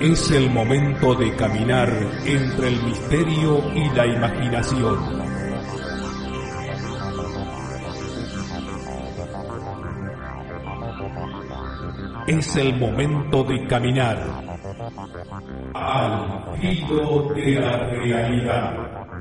Es el momento de caminar entre el misterio y la imaginación. Es el momento de caminar al filo de la realidad.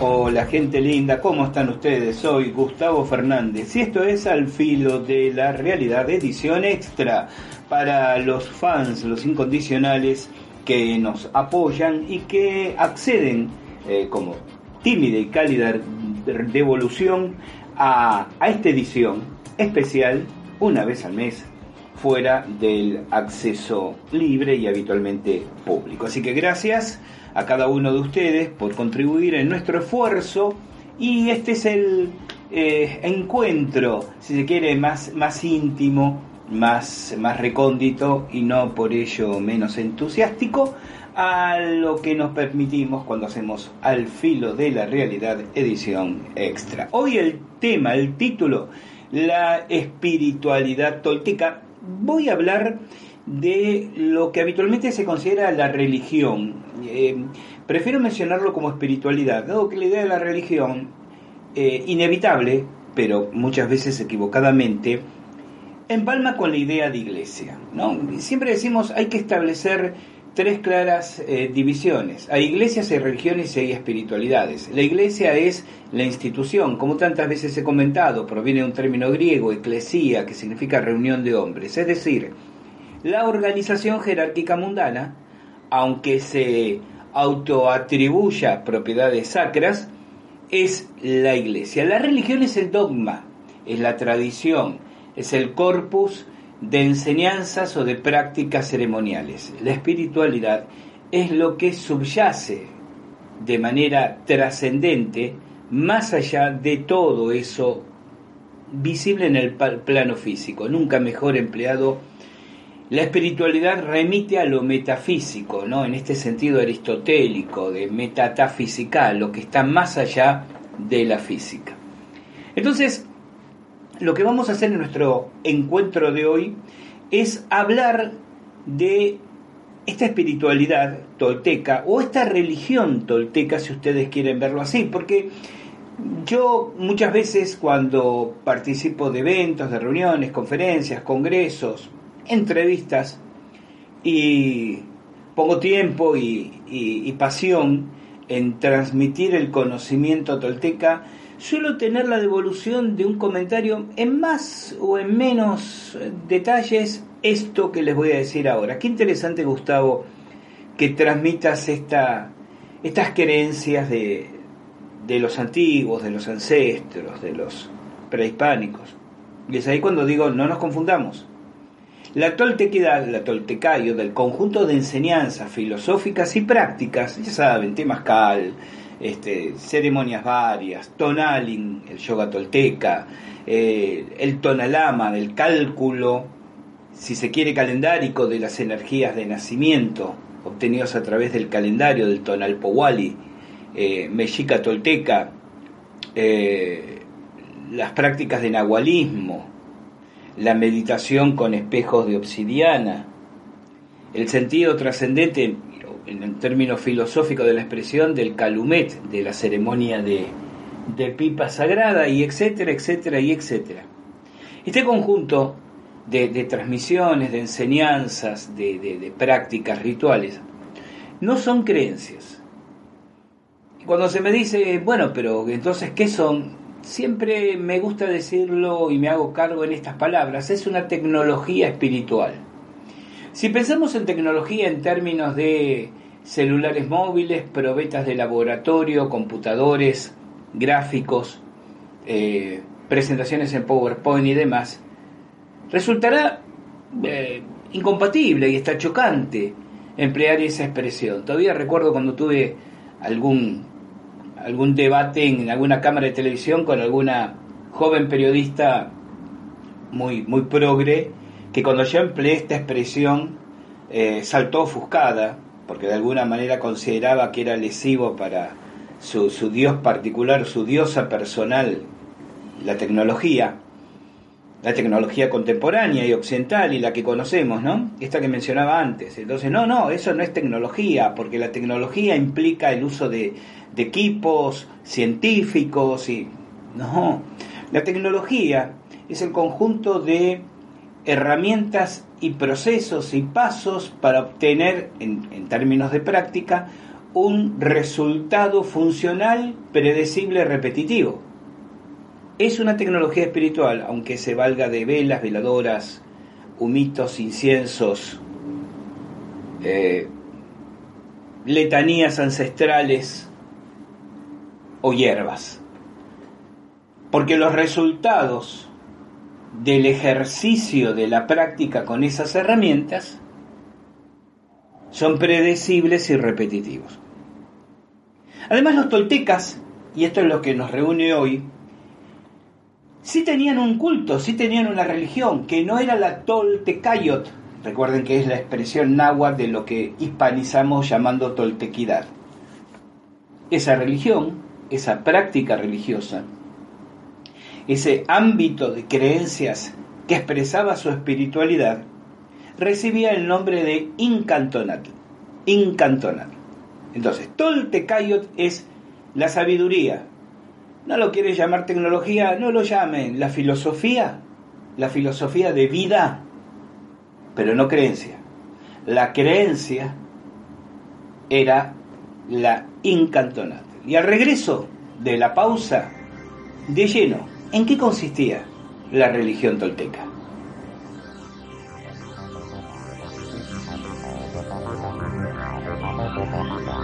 Hola gente linda, ¿cómo están ustedes? Soy Gustavo Fernández y esto es Al Filo de la Realidad, edición extra para los fans, los incondicionales que nos apoyan y que acceden eh, como tímida y cálida devolución a, a esta edición especial una vez al mes fuera del acceso libre y habitualmente público. Así que gracias a cada uno de ustedes por contribuir en nuestro esfuerzo y este es el eh, encuentro, si se quiere, más, más íntimo, más, más recóndito y no por ello menos entusiástico a lo que nos permitimos cuando hacemos Al filo de la realidad edición extra. Hoy el tema, el título, la espiritualidad tolteca. Voy a hablar de lo que habitualmente se considera la religión. Eh, prefiero mencionarlo como espiritualidad, dado que la idea de la religión, eh, inevitable, pero muchas veces equivocadamente, empalma con la idea de iglesia. ¿no? Siempre decimos hay que establecer tres claras eh, divisiones. Hay iglesias, hay religiones y hay espiritualidades. La iglesia es la institución, como tantas veces he comentado, proviene de un término griego, eclesía, que significa reunión de hombres. Es decir, la organización jerárquica mundana, aunque se autoatribuya propiedades sacras, es la iglesia. La religión es el dogma, es la tradición, es el corpus de enseñanzas o de prácticas ceremoniales. La espiritualidad es lo que subyace de manera trascendente más allá de todo eso visible en el plano físico. Nunca mejor empleado. La espiritualidad remite a lo metafísico, ¿no? En este sentido aristotélico, de metatafísica, lo que está más allá de la física. Entonces, lo que vamos a hacer en nuestro encuentro de hoy es hablar de esta espiritualidad tolteca o esta religión tolteca, si ustedes quieren verlo así, porque yo muchas veces cuando participo de eventos, de reuniones, conferencias, congresos, entrevistas, y pongo tiempo y, y pasión en transmitir el conocimiento tolteca, suelo tener la devolución de un comentario en más o en menos detalles esto que les voy a decir ahora. Qué interesante, Gustavo, que transmitas esta, estas creencias de, de los antiguos, de los ancestros, de los prehispánicos. Y es ahí cuando digo, no nos confundamos. La toltequidad, la toltecayo, del conjunto de enseñanzas filosóficas y prácticas, ya saben, temascal, este, ceremonias varias, tonalin, el yoga tolteca, eh, el tonalama del cálculo, si se quiere calendárico de las energías de nacimiento obtenidos a través del calendario del tonalpowali, eh, mexica tolteca, eh, las prácticas de nahualismo, la meditación con espejos de obsidiana, el sentido trascendente, en el término filosófico de la expresión, del calumet, de la ceremonia de, pipa sagrada, y etcétera, etcétera, y etcétera. Este conjunto de, transmisiones, de enseñanzas, de prácticas rituales, no son creencias. Cuando se me dice, bueno, pero entonces, ¿qué son? Siempre me gusta decirlo y me hago cargo en estas palabras, es una tecnología espiritual. Si pensamos en tecnología en términos de celulares móviles, probetas de laboratorio, computadores, gráficos, eh, presentaciones en PowerPoint y demás, resultará eh, incompatible y está chocante emplear esa expresión. Todavía recuerdo cuando tuve algún, algún debate en alguna cámara de televisión con alguna joven periodista muy, muy progre, que cuando yo empleé esta expresión eh, saltó ofuscada, porque de alguna manera consideraba que era lesivo para su, su dios particular, su diosa personal, la tecnología, la tecnología contemporánea y occidental y la que conocemos, ¿no? Esta que mencionaba antes. Entonces, no, no, eso no es tecnología, porque la tecnología implica el uso de, equipos científicos y... No, la tecnología es el conjunto de herramientas y procesos y pasos para obtener, en, términos de práctica, un resultado funcional, predecible, repetitivo. Es una tecnología espiritual, aunque se valga de velas, veladoras, humitos, inciensos, eh, letanías ancestrales o hierbas. Porque los resultados del ejercicio de la práctica con esas herramientas son predecibles y repetitivos. Además los toltecas, y esto es lo que nos reúne hoy, sí tenían un culto, sí tenían una religión, que no era la toltecayot, recuerden que es la expresión náhuatl de lo que hispanizamos llamando toltequidad. Esa religión, esa práctica religiosa, ese ámbito de creencias que expresaba su espiritualidad, recibía el nombre de incantonat. Incantonat. Entonces, Toltecayot es la sabiduría. No lo quiere llamar tecnología, no lo llamen la filosofía, la filosofía de vida, pero no creencia. La creencia era la incantonat. Y al regreso de la pausa, de lleno, ¿En qué consistía la religión tolteca?